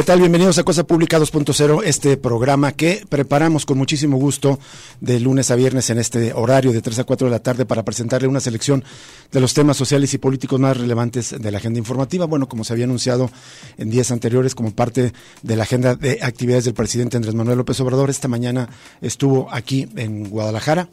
¿Qué tal? Bienvenidos a Cosa Pública 2.0, este programa que preparamos con muchísimo gusto de lunes a viernes en este horario de 3 a 4 de la tarde para presentarle una selección de los temas sociales y políticos más relevantes de la agenda informativa. Bueno, como se había anunciado en días anteriores como parte de la agenda de actividades del presidente Andrés Manuel López Obrador, esta mañana estuvo aquí en Guadalajara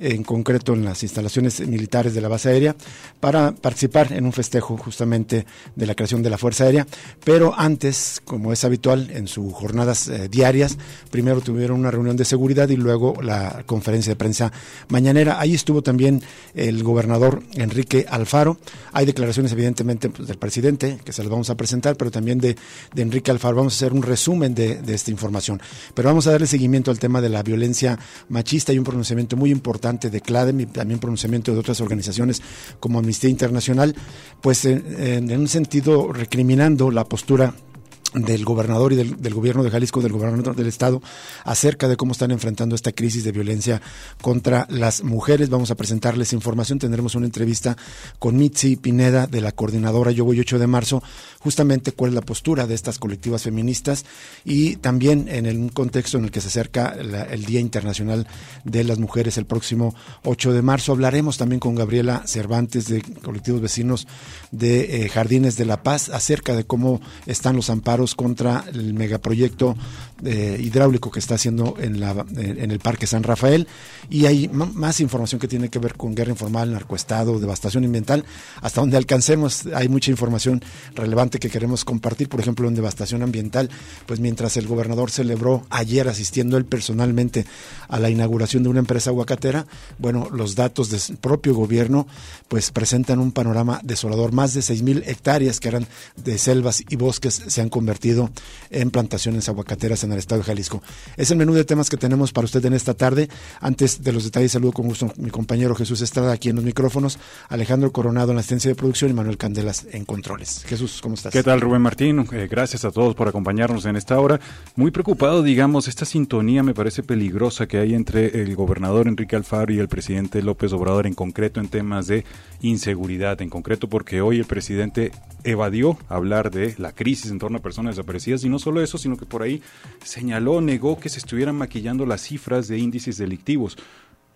en concreto en las instalaciones militares de la base aérea, para participar en un festejo justamente de la creación de la Fuerza Aérea. Pero antes, como es habitual en sus jornadas eh, diarias, primero tuvieron una reunión de seguridad y luego la conferencia de prensa mañanera. Ahí estuvo también el gobernador Enrique Alfaro. Hay declaraciones evidentemente pues, del presidente, que se las vamos a presentar, pero también de, Enrique Alfaro. Vamos a hacer un resumen de, de esta información. Pero vamos a darle seguimiento al tema de la violencia machista y un pronunciamiento muy importante de CLADEM y también pronunciamiento de otras organizaciones como Amnistía Internacional, pues en, en un sentido recriminando la postura del gobernador y del, gobierno de Jalisco, del gobernador del estado, acerca de cómo están enfrentando esta crisis de violencia contra las mujeres. Vamos a presentarles información. Tendremos una entrevista con Mitzi Pineda de la coordinadora Yo Voy 8 de marzo, justamente cuál es la postura de estas colectivas feministas y también en un contexto en el que se acerca el Día Internacional de las Mujeres el próximo 8 de marzo. Hablaremos también con Gabriela Cervantes de colectivos vecinos de eh, Jardines de la Paz acerca de cómo están los amparos contra el megaproyecto hidráulico que está haciendo en, el Parque San Rafael. Y hay más información que tiene que ver con guerra informal, narcoestado, devastación ambiental. Hasta donde alcancemos, hay mucha información relevante que queremos compartir. Por ejemplo, en devastación ambiental, pues mientras el gobernador celebró ayer asistiendo él personalmente a la inauguración de una empresa aguacatera, bueno, los datos del propio gobierno pues presentan un panorama desolador. Más de seis mil hectáreas que eran de selvas y bosques se han convertido en plantaciones aguacateras en el estado de Jalisco. Es el menú de temas que tenemos para usted en esta tarde. Antes de los detalles, saludo con gusto mi compañero Jesús Estrada aquí en los micrófonos, Alejandro Coronado en la asistencia de producción y Manuel Candelas en controles. Jesús, ¿cómo estás? ¿Qué tal, Rubén Martín? Eh, gracias a todos por acompañarnos en esta hora. Muy preocupado, digamos, esta sintonía me parece peligrosa que hay entre el gobernador Enrique Alfaro y el presidente López Obrador en concreto en temas de inseguridad, en concreto porque hoy el presidente evadió hablar de la crisis en torno a personas desaparecidas y no solo eso, sino que por ahí señaló, negó que se estuvieran maquillando las cifras de índices delictivos.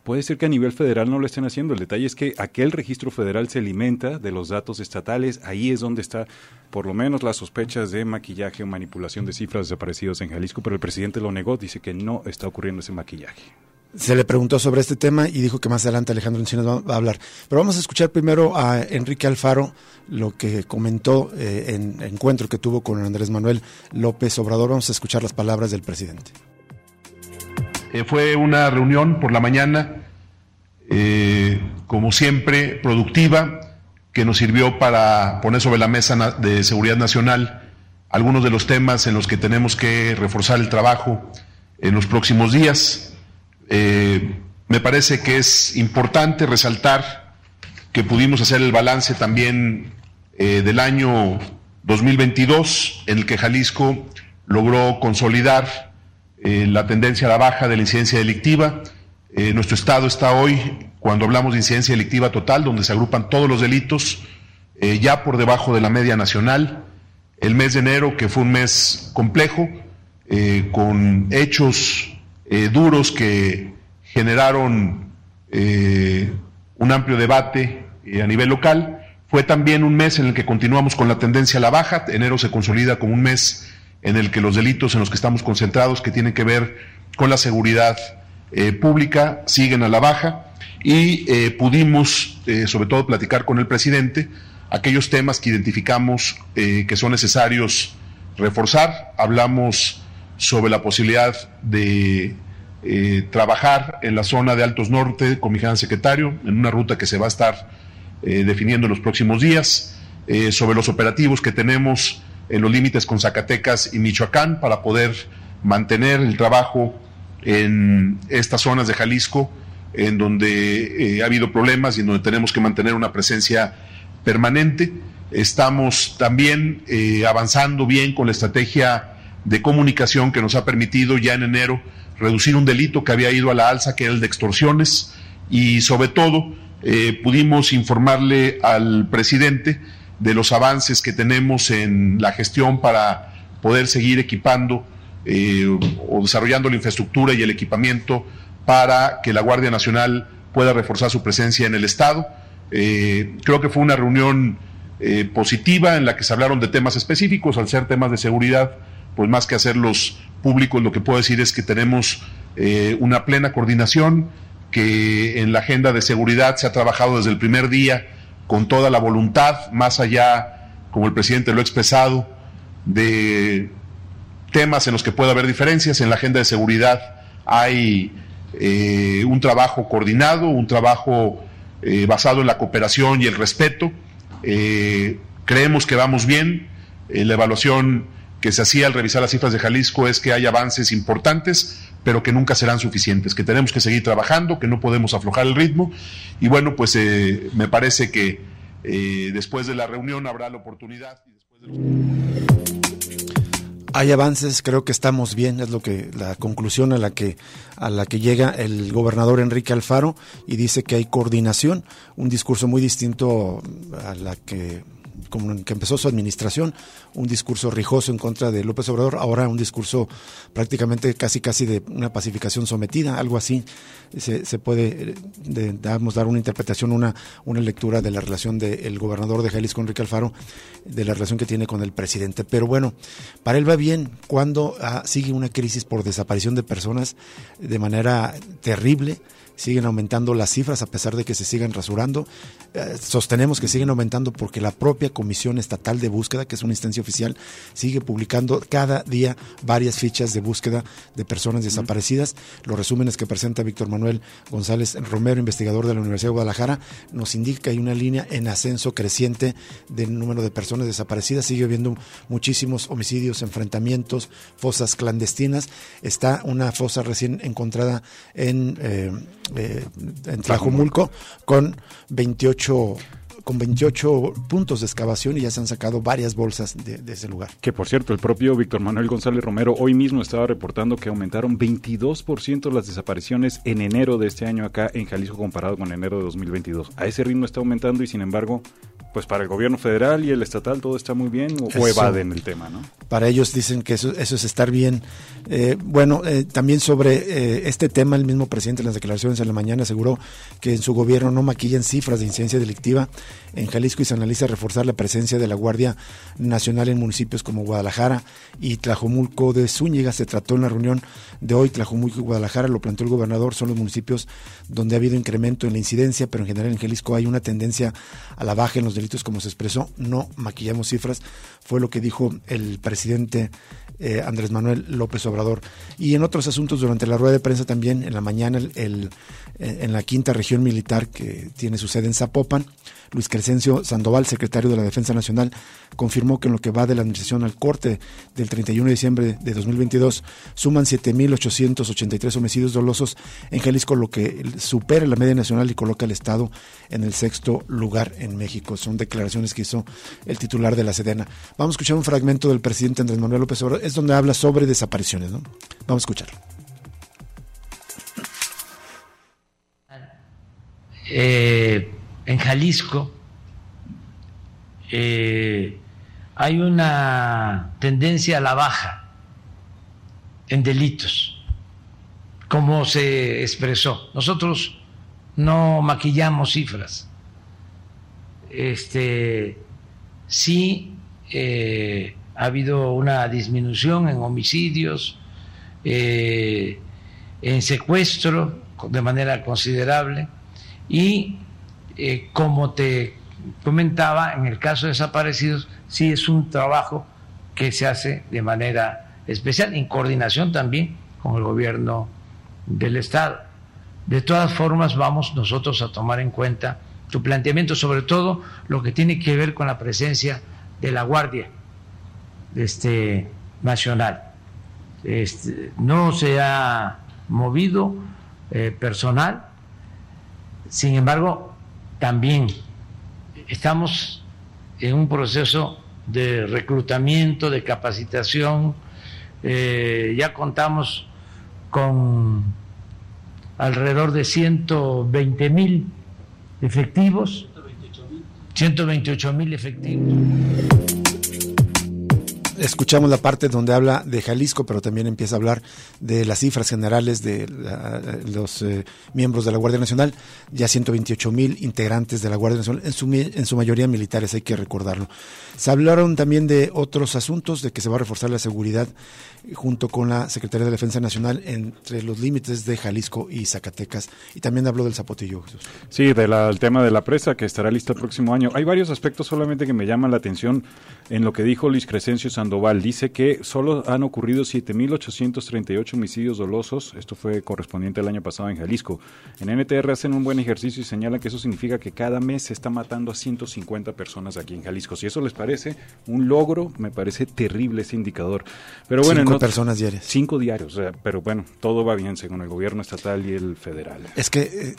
Puede ser que a nivel federal no lo estén haciendo. El detalle es que aquel registro federal se alimenta de los datos estatales. Ahí es donde está, por lo menos, las sospechas de maquillaje o manipulación de cifras desaparecidos en Jalisco. Pero el presidente lo negó, dice que no está ocurriendo ese maquillaje se le preguntó sobre este tema y dijo que más adelante Alejandro Encinas va, a hablar. Pero vamos a escuchar primero a Enrique Alfaro, lo que comentó eh, en encuentro que tuvo con Andrés Manuel López Obrador. Vamos a escuchar las palabras del presidente. Eh, fue una reunión por la mañana, eh, como siempre, productiva, que nos sirvió para poner sobre la mesa de seguridad nacional algunos de los temas en los que tenemos que reforzar el trabajo en los próximos días eh, me parece que es importante resaltar que pudimos hacer el balance también eh, del año 2022, en el que Jalisco logró consolidar eh, la tendencia a la baja de la incidencia delictiva. nuestro estado está hoy, cuando hablamos de incidencia delictiva total, donde se agrupan todos los delitos, ya por debajo de la media nacional. El mes de enero, que fue un mes complejo, con hechos eh, duros que generaron eh, un amplio debate eh, a nivel local. Fue también un mes en el que continuamos con la tendencia a la baja. Enero se consolida como un mes en el que los delitos en los que estamos concentrados, que tienen que ver con la seguridad pública, siguen a la baja. Y pudimos, sobre todo, platicar con el presidente aquellos temas que identificamos que son necesarios reforzar. Hablamos sobre la posibilidad de eh, trabajar en la zona de Altos Norte con mi gran secretario, en una ruta que se va a estar definiendo en los próximos días, sobre los operativos que tenemos en los límites con Zacatecas y Michoacán para poder mantener el trabajo en estas zonas de Jalisco en donde ha habido problemas y en donde tenemos que mantener una presencia permanente. Estamos también avanzando bien con la estrategia de comunicación que nos ha permitido ya en enero reducir un delito que había ido a la alza, que era el de extorsiones, y sobre todo eh, pudimos informarle al presidente de los avances que tenemos en la gestión para poder seguir equipando eh, o desarrollando la infraestructura y el equipamiento para que la Guardia Nacional pueda reforzar su presencia en el Estado. Eh, creo que fue una reunión positiva en la que se hablaron de temas específicos, al ser temas de seguridad pues más que hacerlos públicos, lo que puedo decir es que tenemos eh, una plena coordinación, que en la agenda de seguridad se ha trabajado desde el primer día con toda la voluntad, más allá, como el presidente lo ha expresado, de temas en los que puede haber diferencias. En la agenda de seguridad hay eh, un trabajo coordinado, un trabajo eh, basado en la cooperación y el respeto. creemos que vamos bien. la evaluación que se hacía al revisar las cifras de Jalisco es que hay avances importantes, pero que nunca serán suficientes, que tenemos que seguir trabajando, que no podemos aflojar el ritmo. Y bueno, pues eh, me parece que eh, después de la reunión habrá la oportunidad. Hay avances, creo que estamos bien, es lo que la conclusión a la que a la que llega el gobernador Enrique Alfaro y dice que hay coordinación, un discurso muy distinto a la que como que empezó su administración, un discurso rijoso en contra de López Obrador, ahora un discurso prácticamente casi casi de una pacificación sometida, algo así. Se, se puede, eh, dar una interpretación, una, una lectura de la relación del gobernador de Jalisco, Enrique Alfaro, de la relación que tiene con el presidente. Pero bueno, para él va bien cuando ah, sigue una crisis por desaparición de personas de manera terrible siguen aumentando las cifras a pesar de que se sigan rasurando. Eh, sostenemos que siguen aumentando porque la propia Comisión Estatal de Búsqueda, que es una instancia oficial, sigue publicando cada día varias fichas de búsqueda de personas desaparecidas. Los resúmenes que presenta Víctor Manuel González Romero, investigador de la Universidad de Guadalajara, nos indica que hay una línea en ascenso creciente del número de personas desaparecidas. Sigue habiendo muchísimos homicidios, enfrentamientos, fosas clandestinas. Está una fosa recién encontrada en... Eh, eh, en Tlajumulco con 28 con 28 puntos de excavación y ya se han sacado varias bolsas de, ese lugar. Que por cierto, el propio Víctor Manuel González Romero hoy mismo estaba reportando que aumentaron 22% las desapariciones en enero de este año acá en Jalisco comparado con enero de 2022. A ese ritmo está aumentando y sin embargo pues para el gobierno federal y el estatal todo está muy bien o, evaden el tema, ¿no? Para ellos dicen que eso, eso es estar bien. Eh, bueno, eh, también sobre eh, este tema, el mismo presidente en las declaraciones en la mañana aseguró que en su gobierno no maquillan cifras de incidencia delictiva en Jalisco y se analiza reforzar la presencia de la Guardia Nacional en municipios como Guadalajara y Tlajomulco de Zúñiga. Se trató en la reunión de hoy, Tlajomulco y Guadalajara, lo planteó el gobernador, son los municipios donde ha habido incremento en la incidencia, pero en general en Jalisco hay una tendencia a la baja en los delitos como se expresó, no maquillamos cifras, fue lo que dijo el presidente eh, Andrés Manuel López Obrador. Y en otros asuntos, durante la rueda de prensa también, en la mañana, el, en la quinta región militar que tiene su sede en Zapopan, Luis Crescencio Sandoval, secretario de la Defensa Nacional, confirmó que en lo que va de la administración al corte del 31 de diciembre de 2022 suman 7.883 homicidios dolosos en Jalisco, lo que supera la media nacional y coloca al Estado en el sexto lugar en México. Son declaraciones que hizo el titular de la Sedena. Vamos a escuchar un fragmento del presidente Andrés Manuel López Obrador, es donde habla sobre desapariciones. Vamos a escucharlo. Eh, en Jalisco eh, hay una tendencia a la baja en delitos, como se expresó. Nosotros no maquillamos cifras. Este, sí eh, ha habido una disminución en homicidios, eh, en secuestro de manera considerable y eh, como te comentaba, en el caso de desaparecidos, sí es un trabajo que se hace de manera especial, en coordinación también con el gobierno del Estado. De todas formas, vamos nosotros a tomar en cuenta tu planteamiento, sobre todo lo que tiene que ver con la presencia de la Guardia este, Nacional. Este, no se ha movido eh, personal, sin embargo, también estamos en un proceso de reclutamiento, de capacitación, eh, ya contamos con alrededor de 120 mil efectivos, 128 mil efectivos. Escuchamos la parte donde habla de Jalisco, pero también empieza a hablar de las cifras generales de los eh, miembros de la Guardia Nacional, ya 128 mil integrantes de la Guardia Nacional, en su, en su mayoría militares, hay que recordarlo. Se hablaron también de otros asuntos, de que se va a reforzar la seguridad junto con la Secretaría de Defensa Nacional entre los límites de Jalisco y Zacatecas. Y también habló del Zapotillo. Sí, del tema de la presa que estará lista el próximo año. Hay varios aspectos solamente que me llaman la atención en lo que dijo Luis Crescencio Sandoval. Dice que solo han ocurrido 7.838 homicidios dolosos. Esto fue correspondiente al año pasado en Jalisco. En NTR hacen un buen ejercicio y señalan que eso significa que cada mes se está matando a 150 personas aquí en Jalisco. Si eso les parece un logro, me parece terrible ese indicador. Pero bueno, cinco personas diarias. Cinco diarios, pero bueno, todo va bien según el gobierno estatal y el federal. Es que, eh,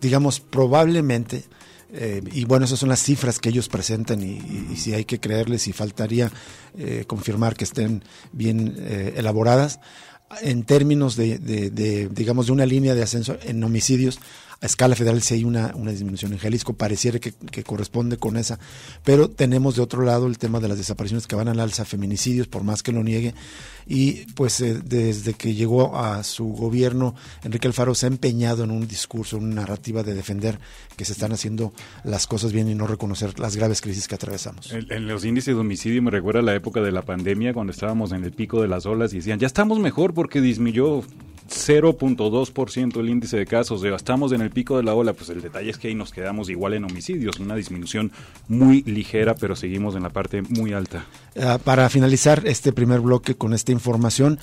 digamos, probablemente... Eh, y bueno, esas son las cifras que ellos presentan y, si hay que creerles y faltaría eh, confirmar que estén bien elaboradas. En términos de, de, digamos, de una línea de ascenso en homicidios, a escala federal sí hay una, una disminución. En Jalisco pareciera que, corresponde con esa, pero tenemos de otro lado el tema de las desapariciones que van al alza, feminicidios, por más que lo niegue, y pues eh, desde que llegó a su gobierno, Enrique Alfaro se ha empeñado en un discurso, en una narrativa de defender que se están haciendo las cosas bien y no reconocer las graves crisis que atravesamos. En, los índices de homicidio me recuerda la época de la pandemia, cuando estábamos en el pico de las olas y decían, ya estamos mejor porque disminuyó 0.2% el índice de casos, de estamos en el pico de la ola, pues el detalle es que ahí nos quedamos igual en homicidios, una disminución muy ligera, pero seguimos en la parte muy alta. Ah, para finalizar este primer bloque con esta información,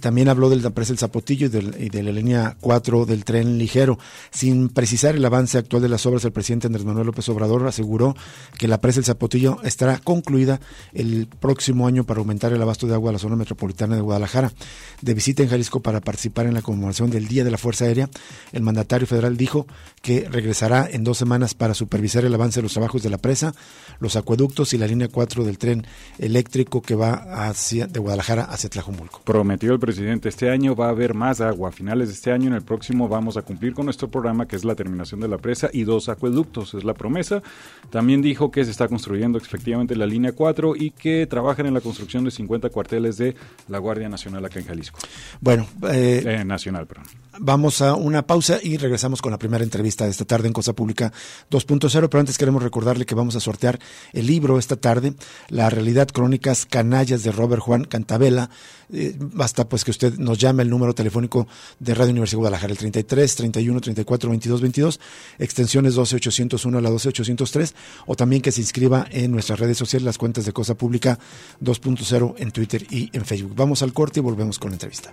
también habló del presa El Zapotillo y, de la línea 4 del tren ligero. Sin precisar el avance actual de las obras, el presidente Andrés Manuel López Obrador aseguró que la presa El Zapotillo estará concluida el próximo año para aumentar el abasto de agua a la zona metropolitana de Guadalajara. De visita en Jalisco para participar en la conmemoración del Día de la Fuerza Aérea, el mandatario federal dijo que regresará en dos semanas para supervisar el avance de los trabajos de la presa, los acueductos y la línea 4 del tren eléctrico que va hacia, de Guadalajara hacia Tlajumulco. Prometió presidente, este año va a haber más agua. A finales de este año, en el próximo, vamos a cumplir con nuestro programa, que es la terminación de la presa y dos acueductos, es la promesa. También dijo que se está construyendo efectivamente la línea 4 y que trabajan en la construcción de 50 cuarteles de la Guardia Nacional acá en Jalisco. Bueno, eh, eh, nacional, perdón. Vamos a una pausa y regresamos con la primera entrevista de esta tarde en Cosa Pública 2.0, pero antes queremos recordarle que vamos a sortear el libro esta tarde, La realidad crónicas canallas de Robert Juan Cantabela. Eh, basta pues que usted nos llame el número telefónico de Radio Universidad de Guadalajara, el 33 31 34 22 22, extensiones 12 801 a la 12 803, o también que se inscriba en nuestras redes sociales, las cuentas de Cosa Pública 2.0 en Twitter y en Facebook. Vamos al corte y volvemos con la entrevista.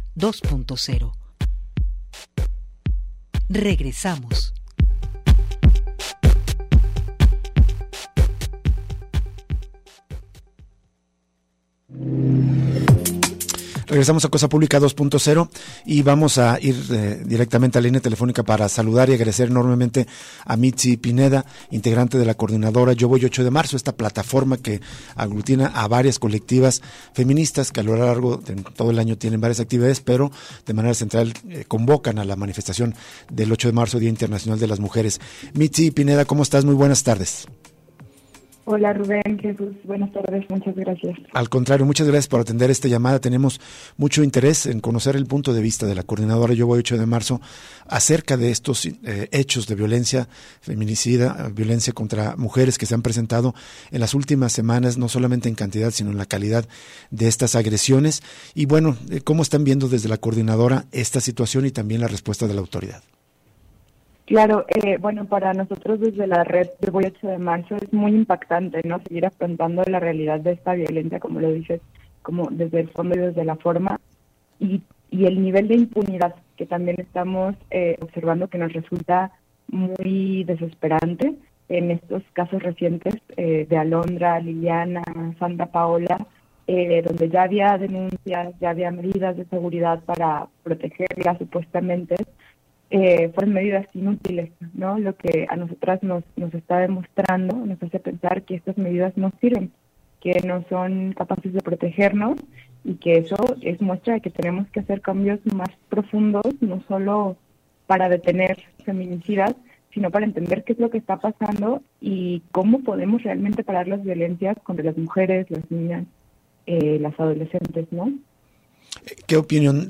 2.0. Regresamos. Regresamos a Cosa Pública 2.0 y vamos a ir eh, directamente a la línea telefónica para saludar y agradecer enormemente a Mitzi Pineda, integrante de la coordinadora Yo Voy 8 de Marzo, esta plataforma que aglutina a varias colectivas feministas que a lo largo de todo el año tienen varias actividades, pero de manera central eh, convocan a la manifestación del 8 de marzo, Día Internacional de las Mujeres. Mitzi Pineda, ¿cómo estás? Muy buenas tardes. Hola Rubén, Jesús, buenas tardes, muchas gracias. Al contrario, muchas gracias por atender esta llamada. Tenemos mucho interés en conocer el punto de vista de la coordinadora Yo Voy 8 de marzo acerca de estos eh, hechos de violencia feminicida, violencia contra mujeres que se han presentado en las últimas semanas, no solamente en cantidad, sino en la calidad de estas agresiones. Y bueno, eh, ¿cómo están viendo desde la coordinadora esta situación y también la respuesta de la autoridad? Claro, eh, bueno, para nosotros desde la red de Voy 8 de marzo es muy impactante, ¿no? Seguir afrontando la realidad de esta violencia, como lo dices, como desde el fondo y desde la forma, y, y el nivel de impunidad que también estamos eh, observando que nos resulta muy desesperante en estos casos recientes eh, de Alondra, Liliana, Santa Paola, donde ya había denuncias, ya había medidas de seguridad para protegerlas supuestamente, eh, medidas inútiles, ¿no? Lo que a nosotras nos, nos está demostrando, nos hace pensar que estas medidas no sirven, que no son capaces de protegernos y que eso es muestra de que tenemos que hacer cambios más profundos, no solo para detener feminicidas, sino para entender qué es lo que está pasando y cómo podemos realmente parar las violencias contra las mujeres, las niñas, eh, las adolescentes, ¿no? ¿Qué opinión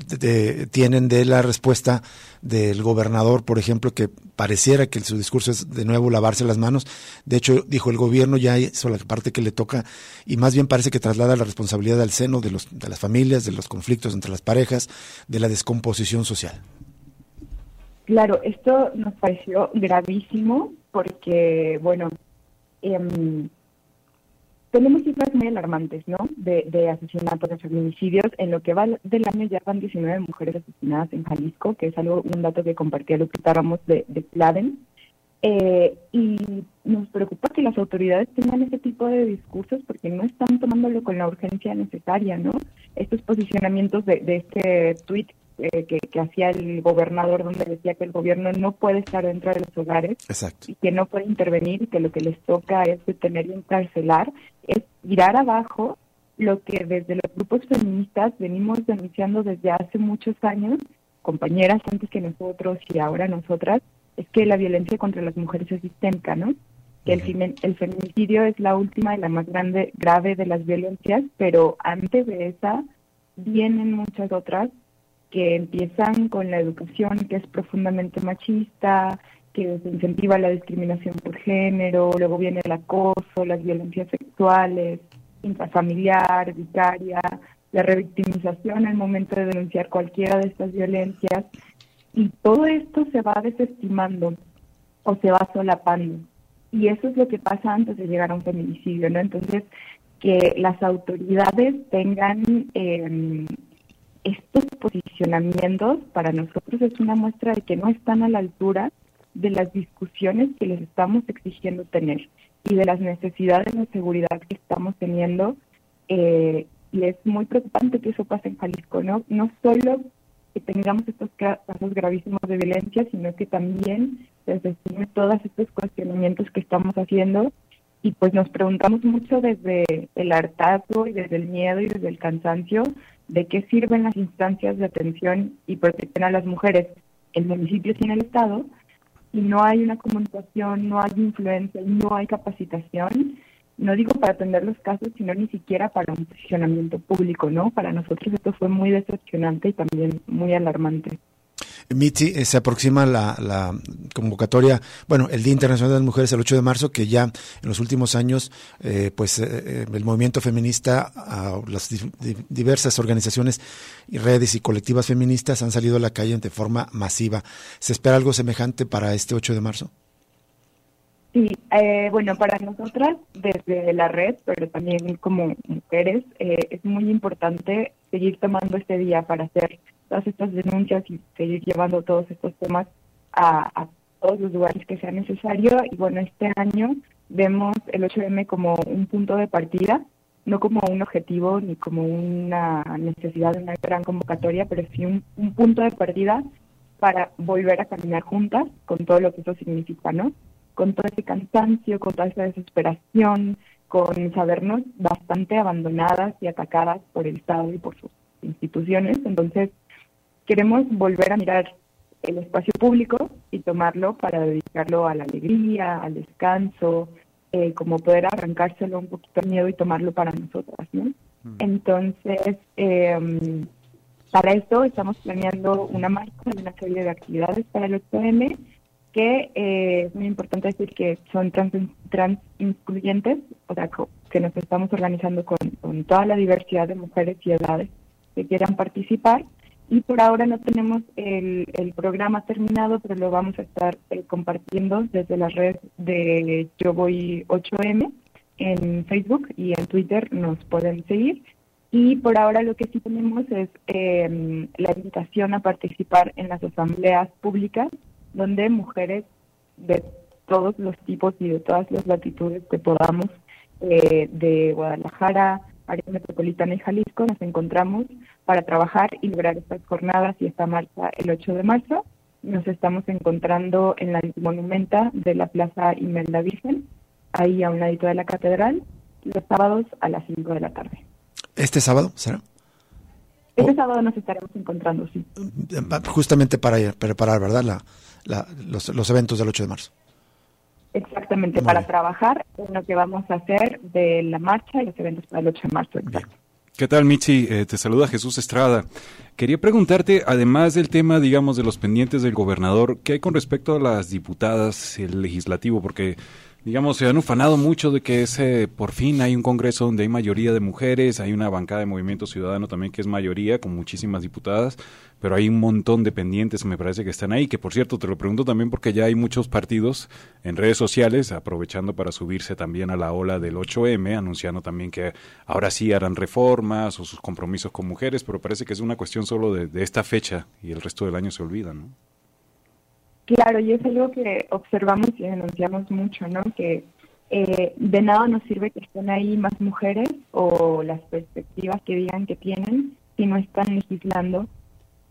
tienen de la respuesta del gobernador, por ejemplo, que pareciera que su discurso es de nuevo lavarse las manos? De hecho, dijo el gobierno ya hizo la parte que le toca y más bien parece que traslada la responsabilidad al seno de, los, de las familias, de los conflictos entre las parejas, de la descomposición social. Claro, esto nos pareció gravísimo porque, bueno, eh, tenemos cifras muy alarmantes, ¿no? De, de asesinatos, de feminicidios. En lo que va del año ya van 19 mujeres asesinadas en Jalisco, que es algo un dato que compartía Lupita Ramos de, de Pladen. Eh, y nos preocupa que las autoridades tengan ese tipo de discursos porque no están tomándolo con la urgencia necesaria, ¿no? Estos posicionamientos de, este tuit eh, que, hacía el gobernador donde decía que el gobierno no puede estar dentro de los hogares y que no puede intervenir y que lo que les toca es detener y encarcelar, es tirar abajo lo que desde los grupos feministas venimos denunciando desde hace muchos años, compañeras antes que nosotros y ahora nosotras, es que la violencia contra las mujeres es sistémica, ¿no? Que el, el feminicidio es la última y la más grande, grave de las violencias, pero antes de esa vienen muchas otras que empiezan con la educación que es profundamente machista, que incentiva la discriminación por género, luego viene el acoso, las violencias sexuales, intrafamiliar, vicaria, la revictimización al momento de denunciar cualquiera de estas violencias. Y todo esto se va desestimando o se va solapando. Y eso es lo que pasa antes de llegar a un feminicidio, ¿no? Entonces, que las autoridades tengan eh, estos posicionamientos para nosotros es una muestra de que no están a la altura de las discusiones que les estamos exigiendo tener y de las necesidades de seguridad que estamos teniendo. Eh, y es muy preocupante que eso pase en Jalisco, ¿no? No solo que tengamos estos casos gravísimos de violencia, sino que también se desestime todos estos cuestionamientos que estamos haciendo y pues nos preguntamos mucho desde el hartazgo y desde el miedo y desde el cansancio de qué sirven las instancias de atención y protección a las mujeres. El municipio tiene el Estado y no hay una comunicación, no hay influencia, no hay capacitación, no digo para atender los casos, sino ni siquiera para un posicionamiento público, ¿no? Para nosotros esto fue muy decepcionante y también muy alarmante. Mitzi, eh, se aproxima la, convocatoria, bueno, el Día Internacional de las Mujeres el 8 de marzo, que ya en los últimos años, eh, pues eh, el movimiento feminista, las diversas organizaciones y redes y colectivas feministas han salido a la calle de forma masiva. ¿Se espera algo semejante para este 8 de marzo? Sí, bueno, para nosotras desde la red, pero también como mujeres, es muy importante seguir tomando este día para hacer todas estas denuncias y seguir llevando todos estos temas a, todos los lugares que sea necesario. Y bueno, este año vemos el 8M como un punto de partida, no como un objetivo ni como una necesidad de una gran convocatoria, pero sí un, un punto de partida para volver a caminar juntas con todo lo que eso significa, ¿no? Con todo ese cansancio, con toda esa desesperación, con sabernos bastante abandonadas y atacadas por el Estado y por sus instituciones. Entonces, queremos volver a mirar el espacio público y tomarlo para dedicarlo a la alegría, al descanso, eh, como poder arrancárselo un poquito el miedo y tomarlo para nosotras, ¿no? Mm. Entonces, em, para esto estamos planeando una marcha y una serie de actividades para el 8M que eh, es muy importante decir que son trans, trans o sea, que nos estamos organizando con, toda la diversidad de mujeres y edades que quieran participar y por ahora no tenemos el, programa terminado, pero lo vamos a estar eh, compartiendo desde las redes de Yo Voy 8M en Facebook y en Twitter nos pueden seguir. Y por ahora lo que sí tenemos es em, la invitación a participar en las asambleas públicas, donde mujeres de todos los tipos y de todas las latitudes que podamos, eh, de Guadalajara, área metropolitana y Jalisco, nos encontramos para trabajar y lograr estas jornadas y esta marcha el 8 de marzo. Nos estamos encontrando en la monumenta de la Plaza Imelda Virgen, ahí a un ladito de la catedral, los sábados a las 5 de la tarde. ¿Este sábado será? Este sábado nos estaremos encontrando, sí. Justamente para preparar, ¿verdad? La, los, los eventos del 8 de marzo. Exactamente, para trabajar en lo que vamos a hacer de la marcha y los eventos para el 8 de marzo. ¿Qué tal, Michi? Eh, te saluda Jesús Estrada. Quería preguntarte, además del tema, digamos, de los pendientes del gobernador, ¿qué hay con respecto a las diputadas, el legislativo? Porque digamos, se han ufanado mucho de que ese, por fin hay un Congreso donde hay mayoría de mujeres, hay una bancada de Movimiento Ciudadano también que es mayoría, con muchísimas diputadas, pero hay un montón de pendientes, me parece que están ahí, que por cierto te lo pregunto también porque ya hay muchos partidos en redes sociales aprovechando para subirse también a la ola del 8M, anunciando también que ahora sí harán reformas o sus compromisos con mujeres, pero parece que es una cuestión solo de, de esta fecha y el resto del año se olvida, ¿no? Claro, y es algo que observamos y denunciamos mucho, ¿no? Que eh, de nada nos sirve que estén ahí más mujeres o las perspectivas que digan que tienen si no están legislando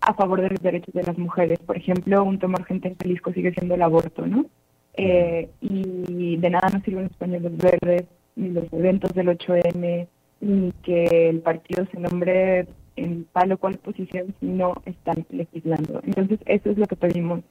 a favor de los derechos de las mujeres. Por ejemplo, un tumor urgente en Jalisco sigue siendo el aborto, ¿no? Eh, y de nada nos sirven los pañuelos verdes, ni los eventos del 8M, ni que el partido se nombre en tal o cual posición si no están legislando. Entonces, eso es lo que pedimos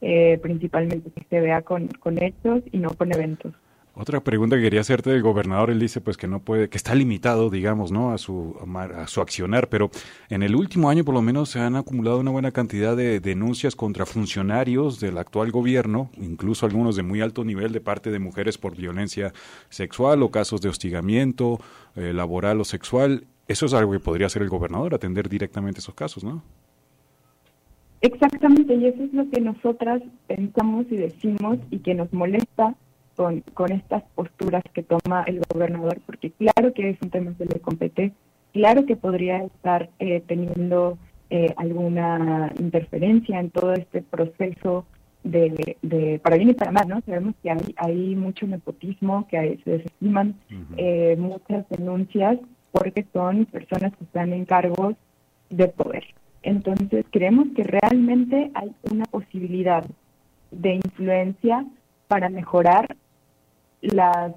eh, principalmente que se vea con, con hechos y no con eventos. Otra pregunta que quería hacerte del gobernador, él dice pues que no puede, que está limitado, digamos, ¿no? a su a su accionar, pero en el último año por lo menos se han acumulado una buena cantidad de denuncias contra funcionarios del actual gobierno, incluso algunos de muy alto nivel de parte de mujeres por violencia sexual o casos de hostigamiento eh, laboral o sexual. Eso es algo que podría hacer el gobernador, atender directamente esos casos, ¿no? Exactamente, y eso es lo que nosotras pensamos y decimos y que nos molesta con, con estas posturas que toma el gobernador, porque claro que es un tema que le compete, claro que podría estar eh, teniendo eh, alguna interferencia en todo este proceso de, de, para bien y para mal, ¿no? Sabemos que hay, hay mucho nepotismo, que hay, se desestiman eh, muchas denuncias porque son personas que están en cargos de poder. Entonces, creemos que realmente hay una posibilidad de influencia para mejorar las,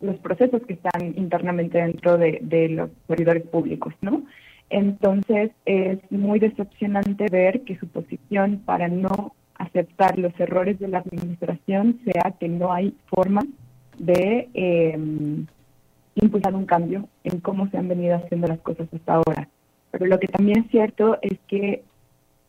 los procesos que están internamente dentro de, los servidores públicos, ¿no? Entonces, es muy decepcionante ver que su posición para no aceptar los errores de la administración sea que no hay forma de eh, impulsar un cambio en cómo se han venido haciendo las cosas hasta ahora. Pero lo que también es cierto es que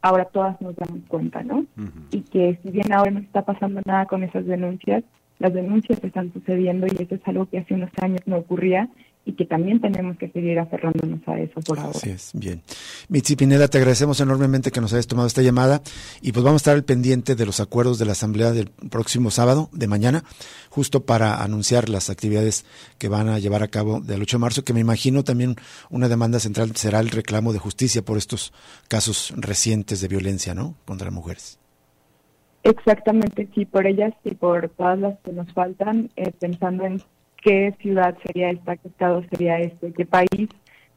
ahora todas nos damos cuenta, ¿no? Y que si bien ahora no está pasando nada con esas denuncias, las denuncias están sucediendo y eso es algo que hace unos años no ocurría y que también tenemos que seguir aferrándonos a eso por ahora. Así es, bien. Mitzi Pineda, te agradecemos enormemente que nos hayas tomado esta llamada y pues vamos a estar al pendiente de los acuerdos de la Asamblea del próximo sábado, de mañana, justo para anunciar las actividades que van a llevar a cabo del 8 de marzo, que me imagino también una demanda central será el reclamo de justicia por estos casos recientes de violencia, ¿no?, contra mujeres. Exactamente, sí, por ellas y por todas las que nos faltan, eh, pensando en qué ciudad sería esta, qué estado sería este, qué país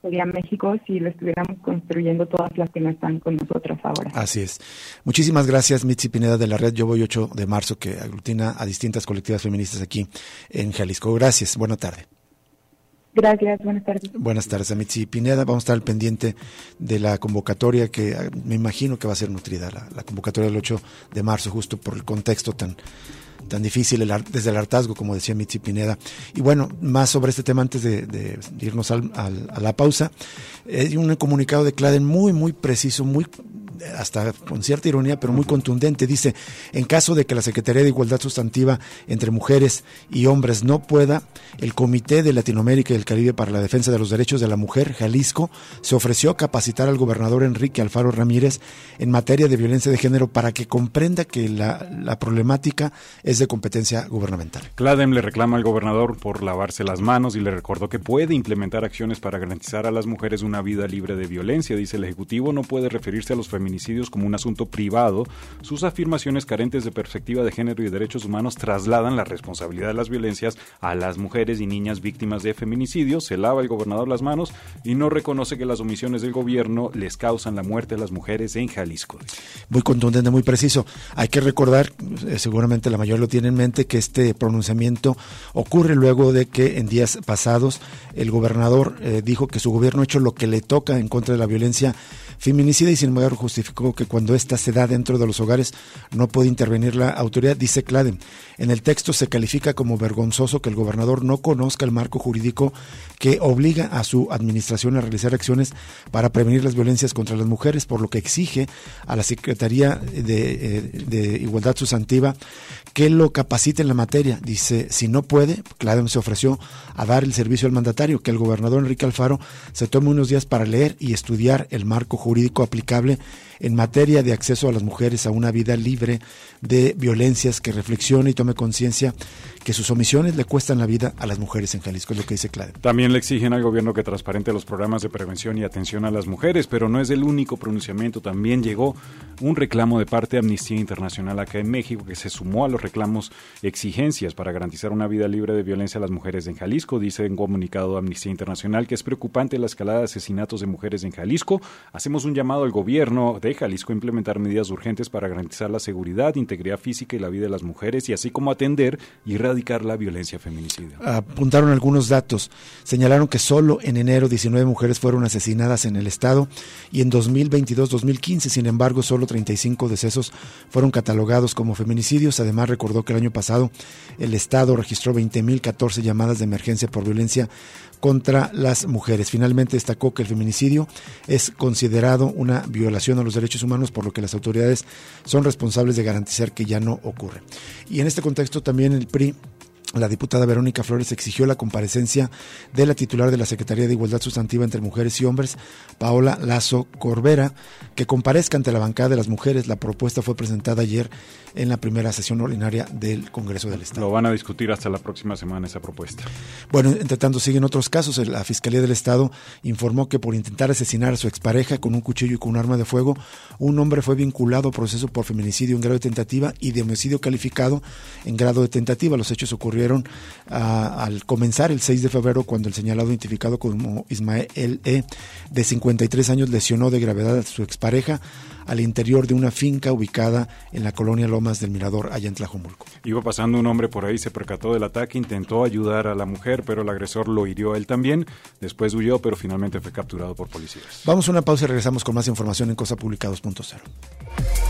sería México si lo estuviéramos construyendo todas las que no están con nosotras ahora. Así es. Muchísimas gracias, Mitzi Pineda de la red Yo Voy 8 de marzo, que aglutina a distintas colectivas feministas aquí en Jalisco. Gracias, buena tarde. Gracias, buenas tardes. Buenas tardes, Mitzi Pineda. Vamos a estar al pendiente de la convocatoria que me imagino que va a ser nutrida, la, la convocatoria del 8 de marzo, justo por el contexto tan tan difícil desde el hartazgo, como decía Mitzi Pineda. Y bueno, más sobre este tema antes de, irnos a la pausa. Hay un comunicado de Claden muy, muy preciso, muy hasta con cierta ironía, pero muy contundente. Dice, en caso de que la Secretaría de Igualdad Sustantiva entre Mujeres y Hombres no pueda, el Comité de Latinoamérica y el Caribe para la Defensa de los Derechos de la Mujer, Jalisco, se ofreció a capacitar al gobernador Enrique Alfaro Ramírez en materia de violencia de género para que comprenda que la, la problemática es de competencia gubernamental. Cladem le reclama al gobernador por lavarse las manos y le recordó que puede implementar acciones para garantizar a las mujeres una vida libre de violencia. Dice el Ejecutivo no puede referirse a los feministas como un asunto privado, sus afirmaciones carentes de perspectiva de género y derechos humanos trasladan la responsabilidad de las violencias a las mujeres y niñas víctimas de feminicidio. Se lava el gobernador las manos y no reconoce que las omisiones del gobierno les causan la muerte a las mujeres en Jalisco. Muy contundente, muy preciso. Hay que recordar, eh, seguramente la mayoría lo tiene en mente, que este pronunciamiento ocurre luego de que en días pasados el gobernador eh, dijo que su gobierno ha hecho lo que le toca en contra de la violencia feminicida y sin embargo justificó que cuando ésta se da dentro de los hogares no puede intervenir la autoridad, dice Claden. En el texto se califica como vergonzoso que el gobernador no conozca el marco jurídico que obliga a su administración a realizar acciones para prevenir las violencias contra las mujeres, por lo que exige a la Secretaría de, eh, de Igualdad Sustantiva que lo capacite en la materia. Dice, si no puede, Claden se ofreció a dar el servicio al mandatario, que el gobernador Enrique Alfaro se tome unos días para leer y estudiar el marco jurídico jurídico aplicable en materia de acceso a las mujeres a una vida libre de violencias, que reflexione y tome conciencia que sus omisiones le cuestan la vida a las mujeres en Jalisco, es lo que dice Claudia. También le exigen al gobierno que transparente los programas de prevención y atención a las mujeres, pero no es el único pronunciamiento. También llegó un reclamo de parte de Amnistía Internacional acá en México que se sumó a los reclamos exigencias para garantizar una vida libre de violencia a las mujeres en Jalisco. Dice en comunicado Amnistía Internacional que es preocupante la escalada de asesinatos de mujeres en Jalisco. Hacemos un llamado al gobierno de Jalisco a implementar medidas urgentes para garantizar la seguridad, integridad física y la vida de las mujeres y así como atender y erradicar la violencia feminicida. Apuntaron algunos datos. Señalaron que solo en enero 19 mujeres fueron asesinadas en el estado y en 2022-2015, sin embargo, solo 35 decesos fueron catalogados como feminicidios. Además, recordó que el año pasado el estado registró 20.014 llamadas de emergencia por violencia contra las mujeres. Finalmente destacó que el feminicidio es considerado una violación a los derechos humanos, por lo que las autoridades son responsables de garantizar que ya no ocurre. Y en este contexto también el PRI la diputada Verónica Flores exigió la comparecencia de la titular de la Secretaría de Igualdad Sustantiva entre Mujeres y Hombres, Paola Lazo Corbera, que comparezca ante la bancada de las mujeres. La propuesta fue presentada ayer en la primera sesión ordinaria del Congreso del Estado. Lo van a discutir hasta la próxima semana esa propuesta. Bueno, entre tanto siguen otros casos. La Fiscalía del Estado informó que por intentar asesinar a su expareja con un cuchillo y con un arma de fuego, un hombre fue vinculado a proceso por feminicidio en grado de tentativa y de homicidio calificado en grado de tentativa. Los hechos ocurrieron al comenzar el 6 de febrero cuando el señalado identificado como Ismael E. de 53 años lesionó de gravedad a su expareja al interior de una finca ubicada en la colonia Lomas del Mirador, allá en Tlajomulco. Iba pasando un hombre por ahí, se percató del ataque, intentó ayudar a la mujer, pero el agresor lo hirió a él también. Después huyó, pero finalmente fue capturado por policías. Vamos a una pausa y regresamos con más información en Cosa Pública 2.0.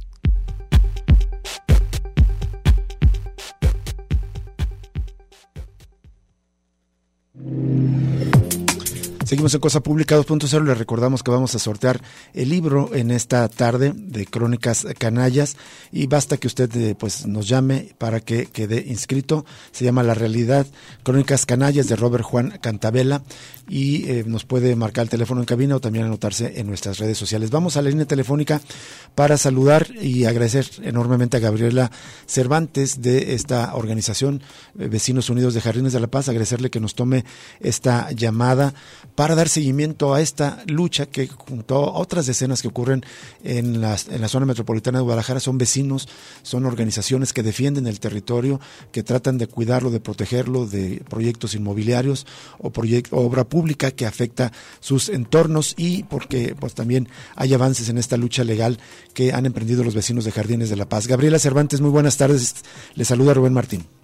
Seguimos en Cosa Pública 2.0. Le recordamos que vamos a sortear el libro en esta tarde de Crónicas Canallas y basta que usted eh, pues nos llame para que quede inscrito. Se llama La Realidad Crónicas Canallas de Robert Juan Cantabela y eh, nos puede marcar el teléfono en cabina o también anotarse en nuestras redes sociales. Vamos a la línea telefónica para saludar y agradecer enormemente a Gabriela Cervantes de esta organización eh, Vecinos Unidos de Jardines de la Paz, agradecerle que nos tome esta llamada dar seguimiento a esta lucha que junto a otras decenas que ocurren en, en la zona metropolitana de Guadalajara son vecinos, son organizaciones que defienden el territorio, que tratan de cuidarlo, de protegerlo de proyectos inmobiliarios o proyecto, obra pública que afecta sus entornos y porque pues también hay avances en esta lucha legal que han emprendido los vecinos de Jardines de la Paz. Gabriela Cervantes, muy buenas tardes. Le saluda Rubén Martín.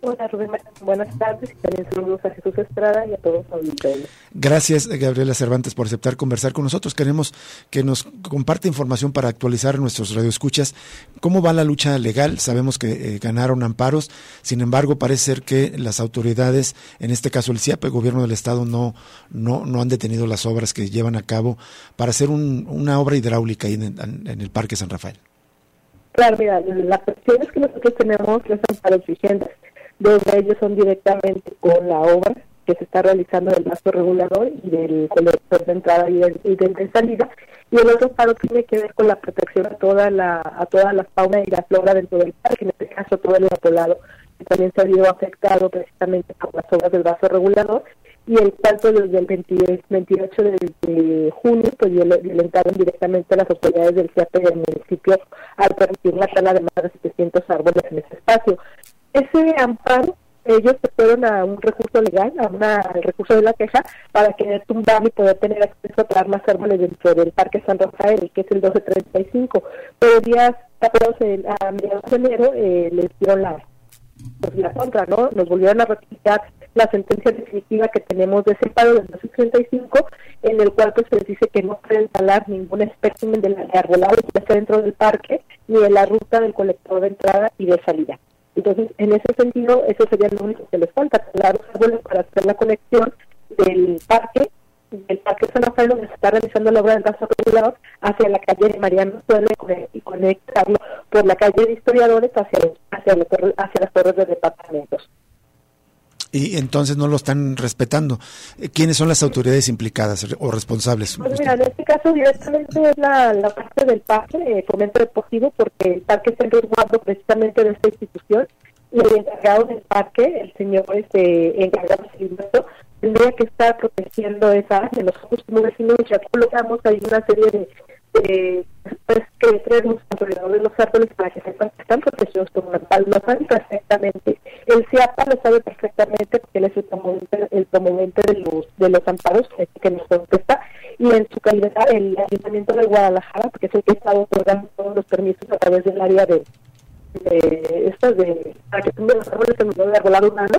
Hola Rubén, buenas tardes y también saludos a Jesús Estrada y a todos los auditores. Gracias Gabriela Cervantes por aceptar conversar con nosotros. Queremos que nos comparte información para actualizar nuestros radioescuchas. ¿Cómo va la lucha legal? Sabemos que eh, ganaron amparos, sin embargo parece ser que las autoridades, en este caso el CIAP, el gobierno del estado, no, no, no han detenido las obras que llevan a cabo para hacer una obra hidráulica ahí en, el Parque San Rafael. Claro, mira, la cuestión es que nosotros tenemos los amparos vigentes Dos de ellos son directamente con la obra que se está realizando del vaso regulador y del colector de entrada y, de, salida. Y el otro paro tiene que ver con la protección a toda la, a toda la fauna y la flora dentro del parque, en este caso todo el apolado, que también se ha visto afectado precisamente por las obras del vaso regulador. Y el salto desde el 28 de, junio, pues violentaron directamente a las autoridades del CIAP del municipio al permitir la tala de más de 700 árboles en ese espacio. Ese amparo, ellos se fueron a un recurso legal, a una, al recurso de la queja, para querer tumbar y poder tener acceso a traer más árboles dentro del Parque San Rafael, que es el 1235. Pero días a mediados de enero eh, les dieron la, pues, la contra, ¿no? Nos volvieron a ratificar la sentencia definitiva que tenemos de ese paro del 1235, en el cual pues se les dice que no pueden talar ningún espécimen de, arbolado que esté dentro del parque, ni de la ruta del colector de entrada y de salida. Entonces, en ese sentido, eso sería lo único que les falta, talar los árboles para hacer la conexión del parque, del Parque San Rafael, donde se está realizando la obra del gasto regulador, hacia la calle de Mariano Suele y conectarlo por la calle de historiadores hacia, hacia, hacia las torres de departamentos y entonces no lo están respetando. ¿Quiénes son las autoridades implicadas o responsables? Pues mira, en este caso directamente es la, la parte del parque, eh, fomento deportivo, porque el parque está resguardo precisamente de esta institución y el encargado del parque, el señor este encargado de Silvestre, tendría que estar protegiendo esa área. Nosotros como vecinos ya colocamos ahí una serie de eh, pues que alrededor de los árboles para que sepan que están protegidos por una lo saben perfectamente. El CIAPA lo sabe perfectamente porque él es el promovente, el promovente de los de los amparos que, nos contesta y en su calidad el Ayuntamiento de Guadalajara, porque es el que está otorgando todos los permisos a través del área de de estas de para que los árboles en el arbolado humano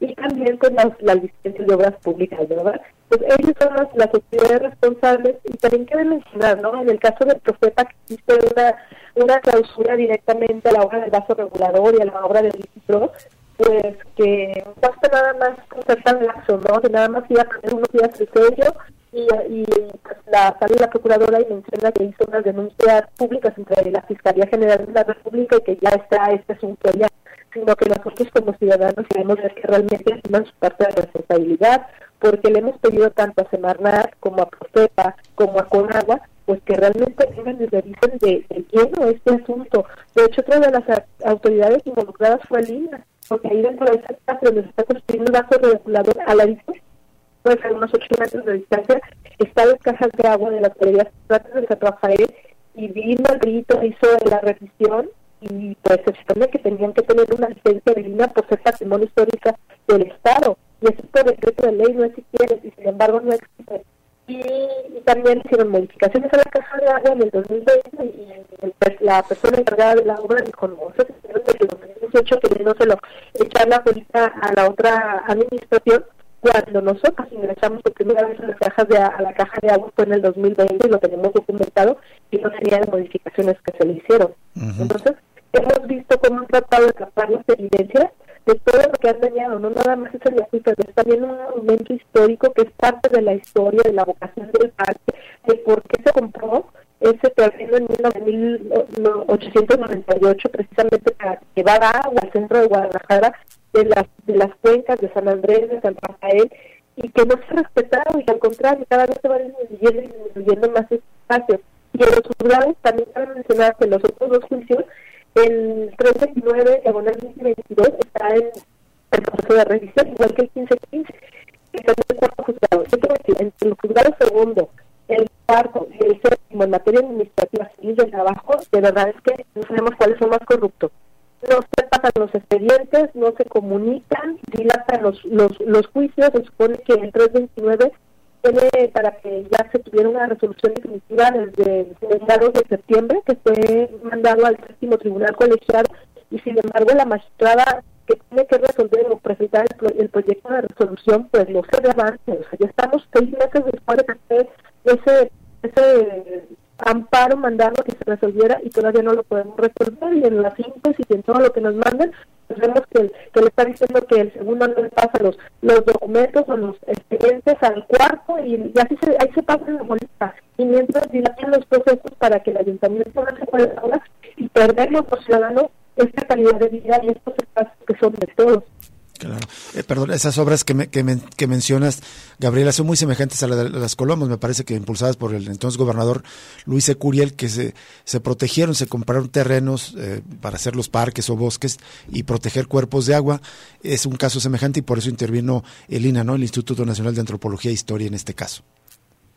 y también con las, las licencias de obras públicas, ¿verdad? Pues ellos son las, las autoridades responsables y también quiero mencionar, ¿no? En el caso del Profeta que existe una, una clausura directamente a la obra del vaso regulador y a la obra del licitro, pues que basta nada más ser tan laxo, ¿no? Que nada más iba a tener unos días el sello y, y pues la sale la procuradora y menciona que hizo unas denuncias públicas entre la Fiscalía General de la República y que ya está este asunto ya sino que nosotros como ciudadanos queremos ver que realmente asuman su parte de responsabilidad, porque le hemos pedido tanto a Semarnat como a Profepa como a Conagua, pues que realmente vengan y revisen de, de lleno este asunto. De hecho, otra de las autoridades involucradas fue Lina, porque ahí dentro de esa casa donde está construyendo el vaso regulador a la distancia, pues a unos 8 metros de distancia, están las cajas de agua de las galerías de San Rafael y vino el grito, hizo la revisión y pues se supone que tenían que tener una licencia de línea por ser patrimonio histórico del Estado. Y eso por decreto de ley no siquiera y sin embargo no existe. Y, también hicieron modificaciones a la caja de agua en el 2020 y pues, la persona encargada de la obra dijo no se desde el 2018 queriéndoselo echar la bolita a la otra administración cuando nosotros ingresamos por primera vez a las cajas de a la caja de agua fue en el 2020 y lo tenemos documentado y no tenía las modificaciones que se le hicieron entonces hemos visto cómo han tratado de tapar las evidencias de todo lo que han dañado, no nada más es el pero es también un momento histórico que es parte de la historia, de la vocación del parque, de por qué se compró ese terreno en 1898 precisamente para llevar agua al centro de Guadalajara, de las, de las cuencas de San Andrés, de San Rafael, y que no se respetaron, y al contrario, cada vez se van disminuyendo y disminuyendo más espacio. Y en los juzgados también cabe mencionar que los otros dos juicios el 329, diagonal 2022, está en el proceso de revisión, igual que el 1515. el cuarto juzgado. Yo quiero decir, entre el juzgado segundo, el cuarto y el séptimo en materia administrativa civil del trabajo, de verdad es que no sabemos cuáles son más corruptos. No se pasan los expedientes, no se comunican, dilatan los, los, los juicios. Se supone que el 329 tiene para que ya se tuviera una resolución definitiva desde mediados de septiembre, que fue mandado al séptimo tribunal colegiado, y sin embargo la magistrada que tiene que resolver o presentar el, proyecto de resolución, pues no se avance. O sea, ya estamos seis meses después de que ese, ese amparo mandando que se resolviera y todavía no lo podemos resolver y en las síntesis y en todo lo que nos mandan pues vemos que, le está diciendo que el segundo no le pasa los los documentos o los expedientes al cuarto y, así se, ahí se pasa la bolita y mientras dilatan los procesos para que el ayuntamiento no se pueda y perdemos los ciudadanos esta calidad de vida y estos espacios que son de todos. Claro. Eh, perdón, esas obras que, que, mencionas, Gabriela, son muy semejantes a, las Colomos, me parece que impulsadas por el entonces gobernador Luis Ecuriel, que se, se protegieron, se compraron terrenos eh, para hacer los parques o bosques y proteger cuerpos de agua. Es un caso semejante y por eso intervino el INA, ¿no? el Instituto Nacional de Antropología e Historia en este caso.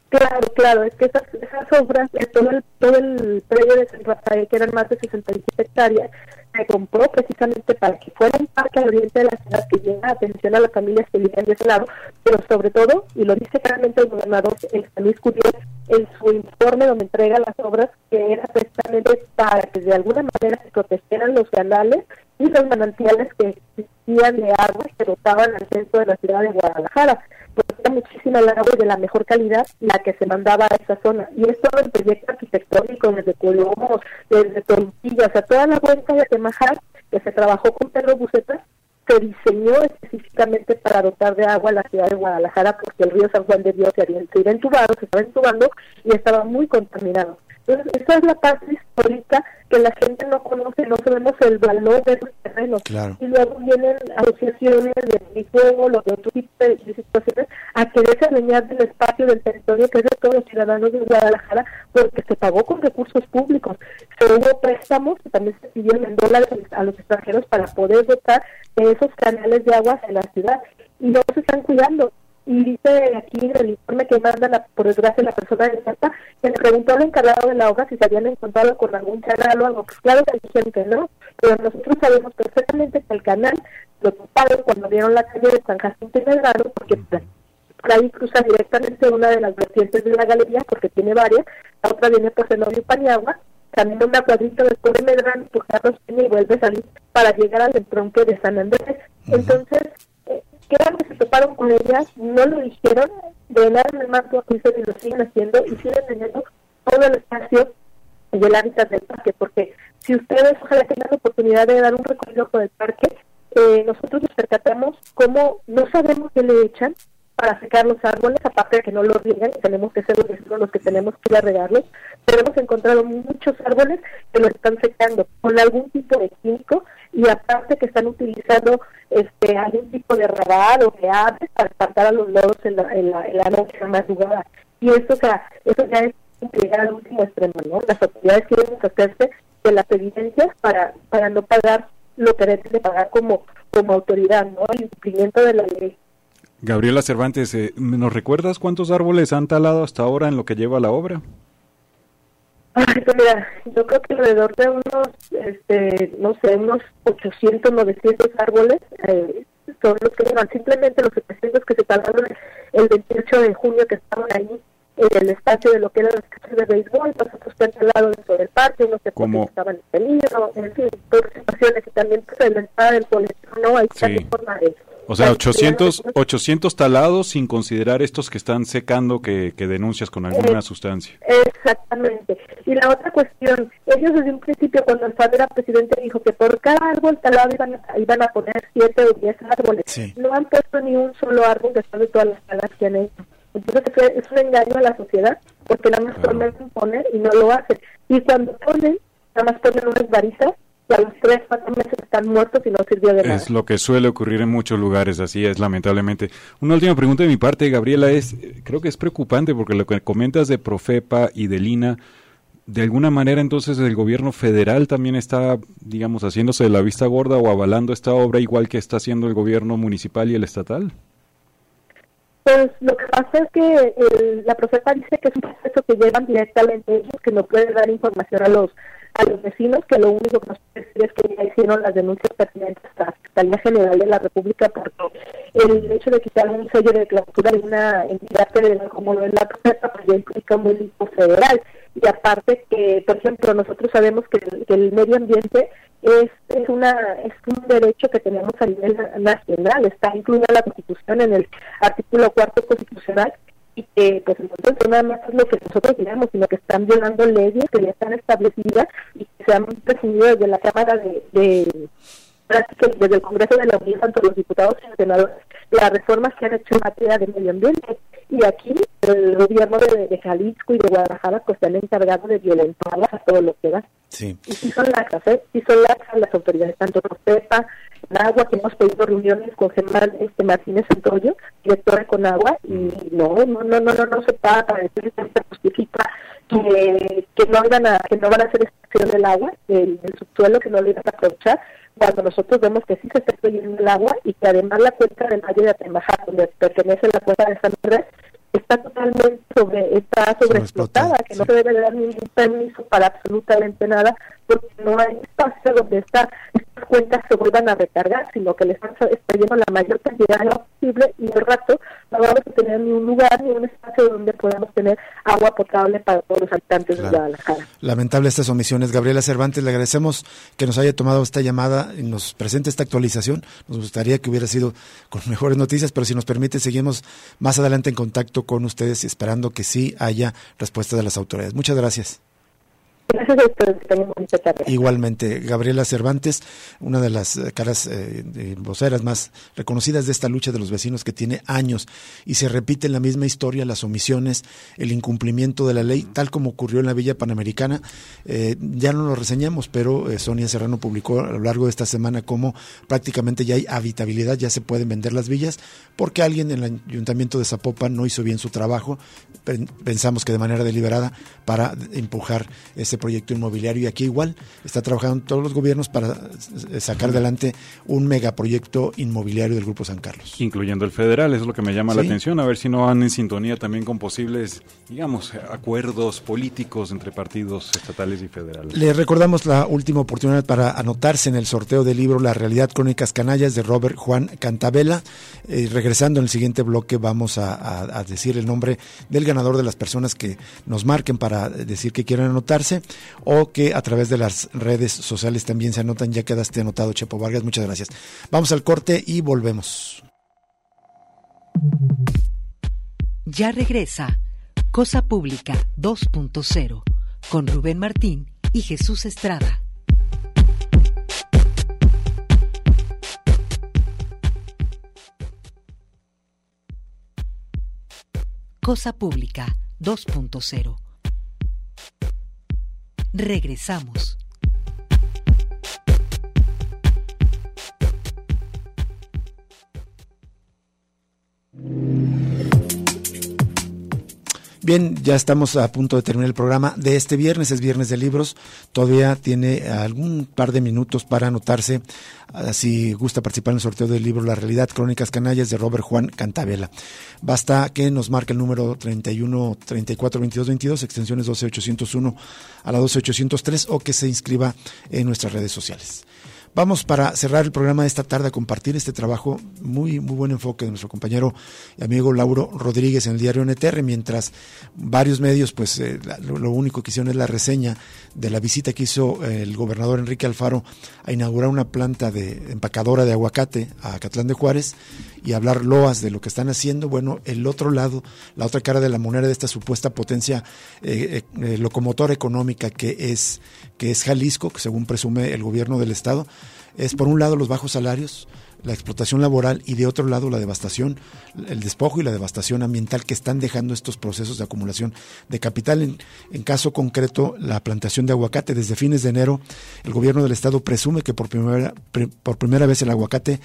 Claro, claro, es que esas, esas obras, eh, todo el, todo el predio de San Rafael, que eran más de 67 hectáreas, se compró precisamente para que fuera un parque al oriente de la ciudad que llegue atención a las familias que viven de ese lado, pero sobre todo, y lo dice claramente el gobernador el Luis Curiel en su informe donde entrega las obras, que era precisamente para que de alguna manera se protegieran los canales y los manantiales que existían de agua que dotaban al centro de la ciudad de Guadalajara era muchísima el agua de la mejor calidad la que se mandaba a esa zona. Y esto en proyecto arquitectónico desde Colomos, desde Tortillas, o sea, toda la cuenca de Temajar, que se trabajó con Pedro Buceta, se diseñó específicamente para dotar de agua a la ciudad de Guadalajara porque el río San Juan de Dios se había entubado, se estaba entubando y estaba muy contaminado. Entonces, esa es la parte histórica que la gente no conoce, no sabemos el valor de esos terrenos. Y luego vienen asociaciones de juego, los de otro tipo de, situaciones, a quererse adueñar del espacio, del territorio que es de todos los ciudadanos de Guadalajara, porque se pagó con recursos públicos. Se hubo préstamos que también se pidieron en dólares a los extranjeros para poder dotar de esos canales de aguas en la ciudad. Y no se están cuidando y dice aquí en el informe que manda por desgracia la persona de Santa que le preguntó al encargado de la obra si se habían encontrado con algún canal o algo, claro que dijeron que no, pero nosotros sabemos perfectamente que el canal lo toparon cuando vieron la calle de San Jacinto y Medrano, porque ahí cruza directamente una de las vertientes de la galería, porque tiene varias, la otra viene por Zenobio y Paniagua, camina una cuadrita después de Medrano, por Carlos y vuelve a salir para llegar al entronque de San Andrés. Entonces, que que se toparon con ellas, no lo dijeron, drenaron el marco acuífero y lo siguen haciendo y siguen teniendo todo el espacio y el hábitat del parque, porque si ustedes ojalá tengan la oportunidad de dar un recorrido por el parque, eh, nosotros nos percatamos cómo no sabemos qué le echan para secar los árboles, aparte de que no los riegan, tenemos que ser nosotros los que tenemos que ir a regarlos, pero hemos encontrado muchos árboles que lo están secando con algún tipo de químico y aparte que están utilizando este algún tipo de radar o de aves para espantar a los loros en la, en la, en la noche madrugada. Y eso, o sea, eso ya es llegar al último extremo, ¿no? Las autoridades quieren hacerse de las evidencias para, para no pagar lo que deben de pagar como, como autoridad, ¿no? El cumplimiento de la ley. Gabriela Cervantes, eh, ¿nos recuerdas cuántos árboles han talado hasta ahora en lo que lleva la obra? Ay, pues mira, yo creo que alrededor de unos, este, no sé, unos 800, 900 árboles eh, son los que llevan. Simplemente los 700 que se talaron el 28 de junio que estaban ahí en el espacio de lo que eran las casas de béisbol, los otros que han talado dentro del parque, unos que estaban en peligro, en fin, todas situaciones y también pues en la entrada del colegio, ¿no? Hay sí. forma de o sea, 800, 800 talados sin considerar estos que están secando que, que denuncias con alguna sustancia. Exactamente. Y la otra cuestión, ellos desde un principio cuando el padre era presidente dijo que por cada árbol talado iban a, iban a poner 7 o 10 árboles. No han puesto ni un solo árbol después de todas las talas que han hecho. Entonces es un engaño a la sociedad porque nada más prometen poner y no lo hacen. Y cuando ponen, nada más ponen unas varitas a los tres, cuatro meses están muertos y no sirvió de nada. Es lo que suele ocurrir en muchos lugares, así es, lamentablemente. Una última pregunta de mi parte, Gabriela, es, creo que es preocupante porque lo que comentas de Profepa y de Lina, de alguna manera entonces el gobierno federal también está, digamos, haciéndose de la vista gorda o avalando esta obra igual que está haciendo el gobierno municipal y el estatal. Pues lo que pasa es que el, la Profepa dice que es un proceso que llevan directamente ellos, que no puede dar información a los a los vecinos, que lo único que nos puede decir es que ya hicieron las denuncias pertinentes a la Fiscalía General de la República porque el hecho de quitar un sello de clausura de una entidad federal como lo es la Profepa, pues ya implica un delito federal. Y aparte que, por ejemplo, nosotros sabemos que el, medio ambiente es, es, una, es un derecho que tenemos a nivel nacional, está incluida la Constitución en el artículo cuarto constitucional y que pues entonces no nada más es lo que nosotros digamos, sino que están violando leyes que ya están establecidas y que se han definido desde la Cámara de, de desde el Congreso de la Unión, tanto los diputados y los senadores, las reformas que han hecho en materia de medio ambiente. Y aquí el gobierno de, Jalisco y de Guadalajara pues se han encargado de violentarlas a todo lo que da. Sí. Y sí son laxas, ¿eh? Sí son laxas las autoridades, tanto Procepa, agua que hemos pedido reuniones con Germán este, Martínez Antonio, director de Conagua, y no, no, no, no, no, no se paga para decir que se justifica que, que no van a, que no van a hacer extracción del agua, del, subsuelo, que no lo iban a aprovechar, cuando nosotros vemos que sí se está extrayendo el agua y que además la cuenca del Valle de Atemajac, donde pertenece la cuenca de San Andrés, está totalmente sobre, está sobreexplotada, que no se debe dar ningún permiso para absolutamente nada, porque no hay espacio donde está, estas cuentas se vuelvan a recargar, sino que le están extrayendo la mayor cantidad de posible y de rato no vamos a tener ni un lugar ni un espacio donde podamos tener agua potable para todos los habitantes de Guadalajara. Lamentable estas omisiones. Gabriela Cervantes, le agradecemos que nos haya tomado esta llamada y nos presente esta actualización. Nos gustaría que hubiera sido con mejores noticias, pero si nos permite, seguimos más adelante en contacto con ustedes y esperando que sí haya respuesta de las autoridades. Muchas gracias. Igualmente, Gabriela Cervantes, una de las eh, caras eh, voceras más reconocidas de esta lucha de los vecinos que tiene años y se repite la misma historia las omisiones, el incumplimiento de la ley, tal como ocurrió en la Villa Panamericana. Eh, ya no lo reseñamos, pero eh, Sonia Serrano publicó a lo largo de esta semana cómo prácticamente ya hay habitabilidad, ya se pueden vender las villas, porque alguien en el ayuntamiento de Zapopan no hizo bien su trabajo, pensamos que de manera deliberada, para empujar ese proyecto inmobiliario y aquí igual está trabajando todos los gobiernos para eh, sacar adelante un megaproyecto inmobiliario del Grupo San Carlos. Incluyendo el federal, eso es lo que me llama la atención, a ver si no van en sintonía también con posibles, digamos, acuerdos políticos entre partidos estatales y federales. Le recordamos la última oportunidad para anotarse en el sorteo del libro La realidad crónicas canallas de Robert Juan Cantabela. Eh, regresando en el siguiente bloque vamos a, a decir el nombre del ganador de las personas que nos marquen para decir que quieren anotarse o que a través de las redes sociales también se anotan. Ya quedaste anotado, Chepo Vargas. Muchas gracias. Vamos al corte y volvemos. Ya regresa Cosa Pública 2.0 con Rubén Martín y Jesús Estrada. Cosa Pública 2.0 Regresamos. Bien, ya estamos a punto de terminar el programa de este viernes, es viernes de libros, todavía tiene algún par de minutos para anotarse ah, si gusta participar en el sorteo del libro La realidad, crónicas canallas de Robert Juan Cantabela. Basta que nos marque el número 31 34 22 22, extensiones 12801 a la 12803 o que se inscriba en nuestras redes sociales. Vamos para cerrar el programa de esta tarde a compartir este trabajo, muy, muy buen enfoque de nuestro compañero y amigo Lauro Rodríguez en el diario NTR, mientras varios medios, pues eh, lo, único que hicieron es la reseña de la visita que hizo eh, el gobernador Enrique Alfaro a inaugurar una planta de empacadora de aguacate a Catlán de Juárez y hablar loas de lo que están haciendo. Bueno, el otro lado, la otra cara de la moneda de esta supuesta potencia eh, locomotora económica que es, que es Jalisco, que según presume el gobierno del estado, es por un lado los bajos salarios, la explotación laboral y de otro lado la devastación, el despojo y la devastación ambiental que están dejando estos procesos de acumulación de capital. En, en, caso concreto, la plantación de aguacate. Desde fines de enero, el gobierno del estado presume que por primera, por primera vez el aguacate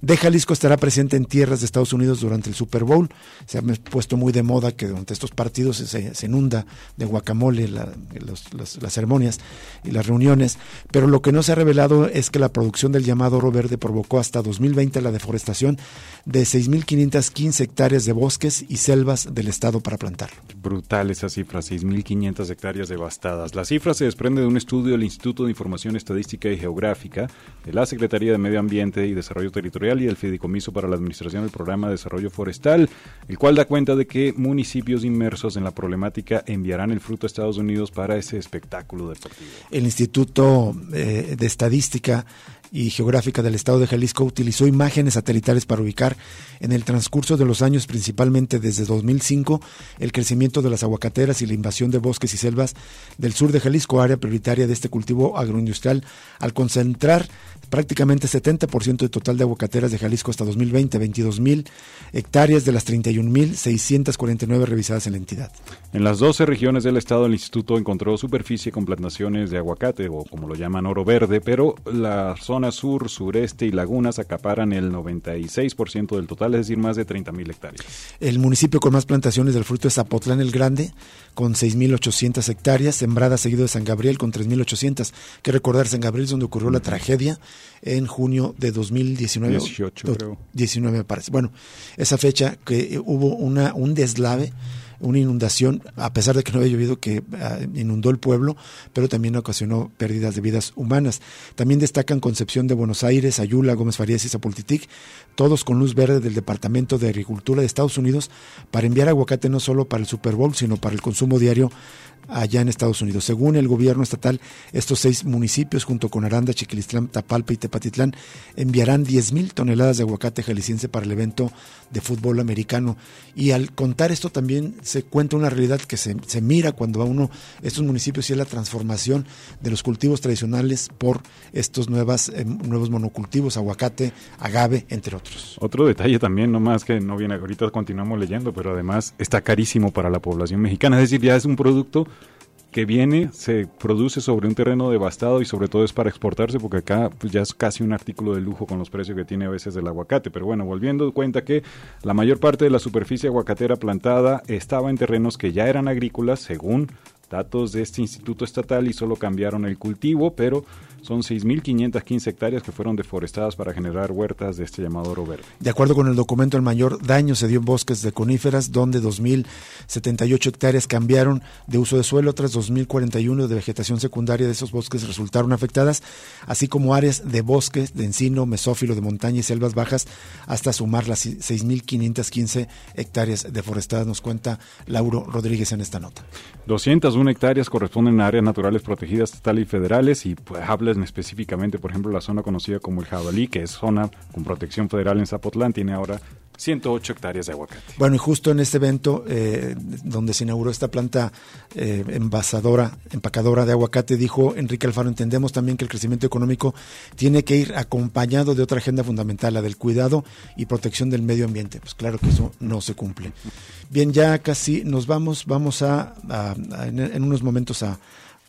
de Jalisco estará presente en tierras de Estados Unidos durante el Super Bowl. Se ha puesto muy de moda que durante estos partidos se, se inunda de guacamole las ceremonias y las reuniones, pero lo que no se ha revelado es que la producción del llamado oro verde provocó hasta 2020 la deforestación de 6.515 hectáreas de bosques y selvas del estado para plantarlo. Brutal esa cifra, 6.500 hectáreas devastadas. La cifra se desprende de un estudio del Instituto de Información Estadística y Geográfica, de la Secretaría de Medio Ambiente y Desarrollo Territorial y el Fideicomiso para la Administración del Programa de Desarrollo Forestal, el cual da cuenta de que municipios inmersos en la problemática enviarán el fruto a Estados Unidos para ese espectáculo deportivo. El Instituto eh, de Estadística y Geográfica del Estado de Jalisco utilizó imágenes satelitales para ubicar en el transcurso de los años, principalmente desde 2005, el crecimiento de las aguacateras y la invasión de bosques y selvas del sur de Jalisco, área prioritaria de este cultivo agroindustrial, al concentrar prácticamente 70% del total de aguacateras de Jalisco hasta 2020, 22 mil hectáreas de las 31.649 revisadas en la entidad. En las 12 regiones del estado, el instituto encontró superficie con plantaciones de aguacate, o como lo llaman oro verde, pero la zona sur, sureste y lagunas acaparan el 96% del total, es decir, más de 30 mil hectáreas. El municipio con más plantaciones del fruto es Zapotlán el Grande, con 6.800 hectáreas, sembrada seguido de San Gabriel con 3.800. Que recordar, San Gabriel es donde ocurrió la tragedia en junio de 2019. 18, creo. 19 me parece. Bueno, esa fecha que hubo una, un deslave una inundación, a pesar de que no había llovido, que ah, inundó el pueblo, pero también ocasionó pérdidas de vidas humanas. También destacan Concepción de Buenos Aires, Ayula, Gómez Farías y Zapultitic, todos con luz verde del Departamento de Agricultura de Estados Unidos para enviar aguacate no solo para el Super Bowl, sino para el consumo diario allá en Estados Unidos. Según el gobierno estatal, estos seis municipios, junto con Aranda, Chiquilistlán, Tapalpa y Tepatitlán, enviarán 10 mil toneladas de aguacate jalisciense para el evento de fútbol americano. Y al contar esto también se cuenta una realidad que se, se mira cuando a uno estos municipios y es la transformación de los cultivos tradicionales por estos nuevas, eh, nuevos monocultivos, aguacate, agave, entre otros. Otro detalle también, no más que no viene, ahorita continuamos leyendo, pero además está carísimo para la población mexicana, es decir, ya es un producto que viene, se produce sobre un terreno devastado y sobre todo es para exportarse porque acá pues, ya es casi un artículo de lujo con los precios que tiene a veces el aguacate. Pero bueno, volviendo cuenta que la mayor parte de la superficie aguacatera plantada estaba en terrenos que ya eran agrícolas según datos de este instituto estatal y solo cambiaron el cultivo, pero son 6.515 hectáreas que fueron deforestadas para generar huertas de este llamado oro verde. De acuerdo con el documento, el mayor daño se dio en bosques de coníferas, donde 2.078 hectáreas cambiaron de uso de suelo, otras 2.041 de vegetación secundaria de esos bosques resultaron afectadas, así como áreas de bosques, de encino, mesófilo, de montaña y selvas bajas, hasta sumar las 6.515 hectáreas deforestadas, nos cuenta Lauro Rodríguez en esta nota. 201 hectáreas corresponden a áreas naturales protegidas estatales y federales y pues habla específicamente, por ejemplo, la zona conocida como el Jabalí, que es zona con protección federal en Zapotlán, tiene ahora 108 hectáreas de aguacate. Bueno, y justo en este evento eh, donde se inauguró esta planta eh, envasadora, empacadora de aguacate, dijo Enrique Alfaro, entendemos también que el crecimiento económico tiene que ir acompañado de otra agenda fundamental, la del cuidado y protección del medio ambiente. Pues claro que eso no se cumple. Bien, ya casi nos vamos, vamos a en unos momentos a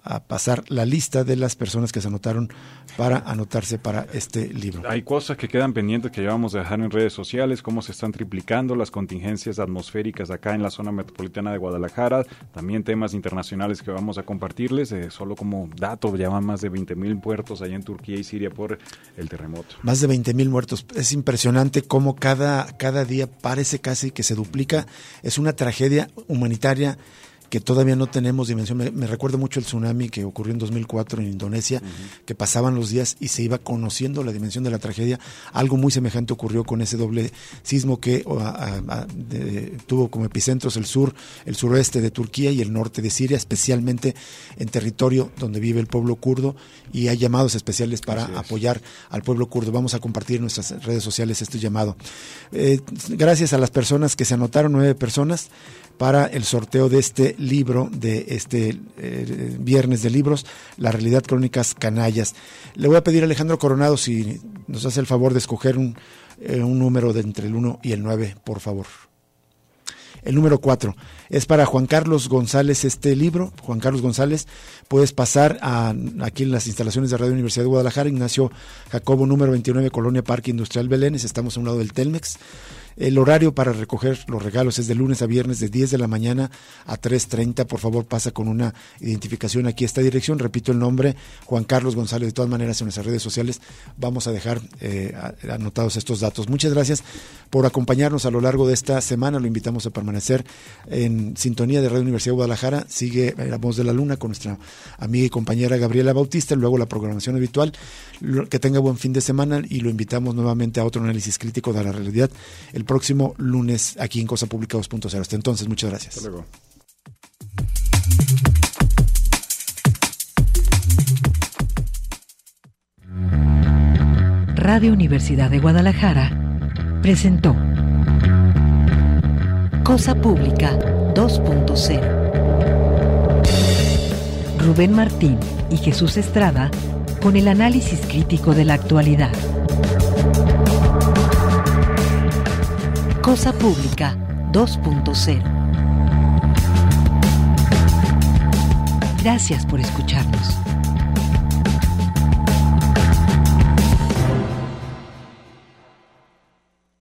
a pasar la lista de las personas que se anotaron para anotarse para este libro. Hay cosas que quedan pendientes que llevamos a dejar en redes sociales, cómo se están triplicando las contingencias atmosféricas acá en la zona metropolitana de Guadalajara, también temas internacionales que vamos a compartirles, eh, solo como dato, llevan más de 20 mil muertos allá en Turquía y Siria por el terremoto. Más de 20 mil muertos, es impresionante cómo cada, cada día parece casi que se duplica, es una tragedia humanitaria que todavía no tenemos dimensión. Me, recuerdo mucho el tsunami que ocurrió en 2004 en Indonesia, que pasaban los días y se iba conociendo la dimensión de la tragedia. Algo muy semejante ocurrió con ese doble sismo que tuvo como epicentros el sur, el suroeste de Turquía y el norte de Siria, especialmente en territorio donde vive el pueblo kurdo y hay llamados especiales para apoyar al pueblo kurdo. Vamos a compartir en nuestras redes sociales este llamado. Eh, gracias a las personas que se anotaron, nueve personas para el sorteo de este libro, de este eh, viernes de libros, La realidad crónicas canallas. Le voy a pedir a Alejandro Coronado si nos hace el favor de escoger un, eh, un número de entre el 1 y el 9, por favor. el número 4. Es para Juan Carlos González este libro. Juan Carlos González, puedes pasar a, aquí en las instalaciones de Radio Universidad de Guadalajara, Ignacio Jacobo, número 29, Colonia Parque Industrial Belénes. Estamos a un lado del Telmex. El horario para recoger los regalos es de lunes a viernes de 10 de la mañana a 3.30. Por favor, pasa con una identificación aquí a esta dirección. Repito el nombre, Juan Carlos González. De todas maneras, en nuestras redes sociales vamos a dejar eh, anotados estos datos. Muchas gracias por acompañarnos a lo largo de esta semana. Lo invitamos a permanecer en sintonía de Radio Universidad de Guadalajara. Sigue La Voz de la Luna con nuestra amiga y compañera Gabriela Bautista. Luego la programación habitual. Que tenga buen fin de semana y lo invitamos nuevamente a otro análisis crítico de la realidad el próximo lunes aquí en Cosa Pública 2.0. Hasta entonces, muchas gracias. Hasta luego. Radio Universidad de Guadalajara presentó Cosa Pública 2.0. Rubén Martín y Jesús Estrada con el análisis crítico de la actualidad. Cosa Pública 2.0. Gracias por escucharnos.